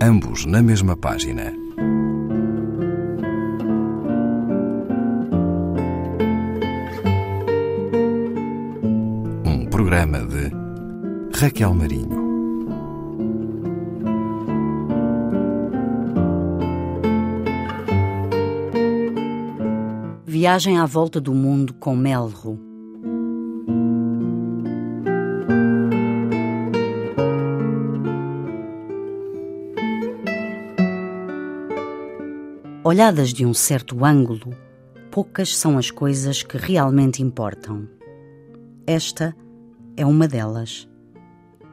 ambos na mesma página. Um programa de Raquel Marinho. Viagem à volta do mundo com Melro. Olhadas de um certo ângulo, poucas são as coisas que realmente importam. Esta é uma delas.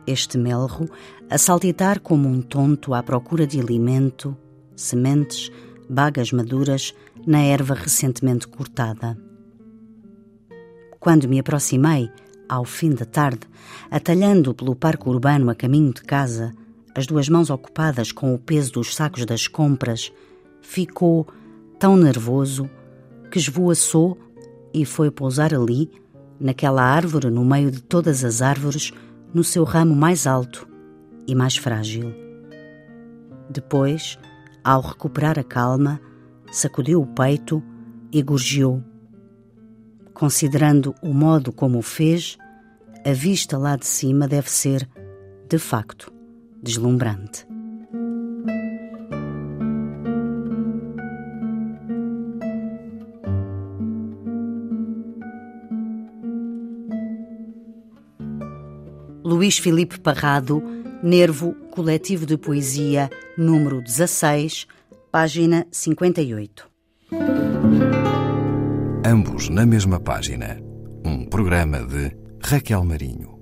Este melro a saltitar como um tonto à procura de alimento, sementes, bagas maduras na erva recentemente cortada. Quando me aproximei, ao fim da tarde, atalhando pelo parque urbano a caminho de casa, as duas mãos ocupadas com o peso dos sacos das compras, ficou tão nervoso que esvoaçou e foi pousar ali, naquela árvore no meio de todas as árvores, no seu ramo mais alto e mais frágil. Depois, ao recuperar a calma, sacudiu o peito e gorjeou. Considerando o modo como o fez, a vista lá de cima deve ser, de facto, deslumbrante. Luís Filipe Parrado, Nervo Coletivo de Poesia, número 16, página 58. Ambos na mesma página. Um programa de Raquel Marinho.